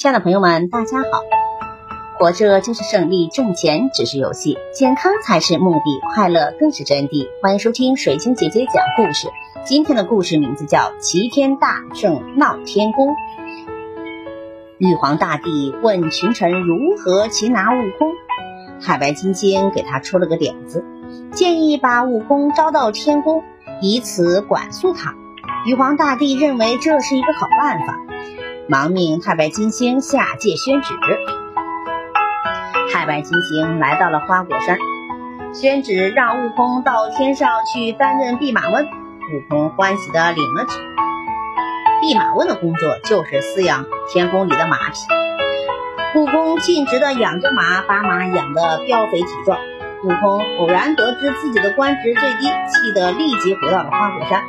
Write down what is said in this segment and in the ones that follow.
亲爱的朋友们，大家好！活着就是胜利，挣钱只是游戏，健康才是目的，快乐更是真谛。欢迎收听水晶姐姐讲故事。今天的故事名字叫《齐天大圣闹天宫》。玉皇大帝问群臣如何擒拿悟空，太白金星给他出了个点子，建议把悟空招到天宫，以此管束他。玉皇大帝认为这是一个好办法。忙命太白金星下界宣旨。太白金星来到了花果山，宣旨让悟空到天上去担任弼马温。悟空欢喜地领了旨。弼马温的工作就是饲养天宫里的马匹。悟空尽职的养着马，把马养得膘肥体壮。悟空偶然得知自己的官职最低，气得立即回到了花果山，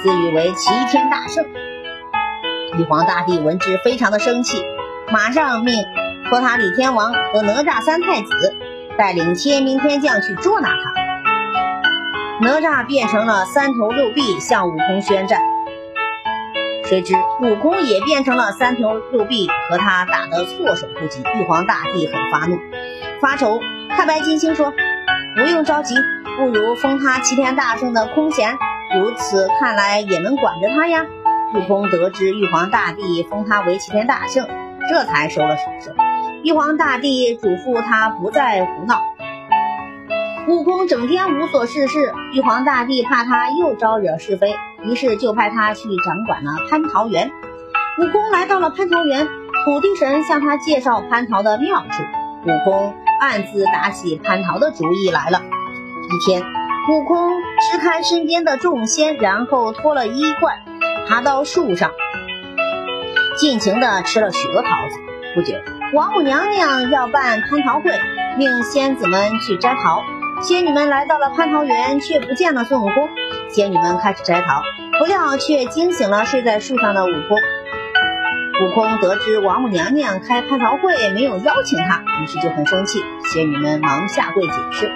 自诩为齐天大圣。玉皇大帝闻之非常的生气，马上命托塔李天王和哪吒三太子带领天兵天将去捉拿他。哪吒变成了三头六臂向悟空宣战，谁知悟空也变成了三头六臂，和他打得措手不及。玉皇大帝很发怒，发愁。太白金星说：“不用着急，不如封他齐天大圣的空衔，如此看来也能管着他呀。”悟空得知玉皇大帝封他为齐天大圣，这才收了手手。玉皇大帝嘱咐他不再胡闹。悟空整天无所事事，玉皇大帝怕他又招惹是非，于是就派他去掌管了蟠桃园。悟空来到了蟠桃园，土地神向他介绍蟠桃的妙处，悟空暗自打起蟠桃的主意来了。一天，悟空支开身边的众仙，然后脱了衣冠。爬到树上，尽情的吃了许多桃子。不久，王母娘娘要办蟠桃会，命仙子们去摘桃。仙女们来到了蟠桃园，却不见了孙悟空。仙女们开始摘桃，不料却惊醒了睡在树上的悟空。悟空得知王母娘娘开蟠桃会没有邀请他，于是就很生气。仙女们忙下跪解释。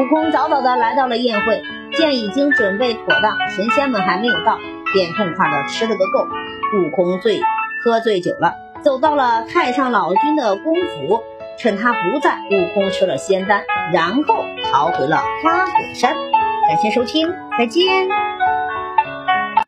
悟空早早的来到了宴会，见已经准备妥当，神仙们还没有到。便痛快的吃了个够。悟空醉，喝醉酒了，走到了太上老君的宫府，趁他不在，悟空吃了仙丹，然后逃回了花果山。感谢收听，再见。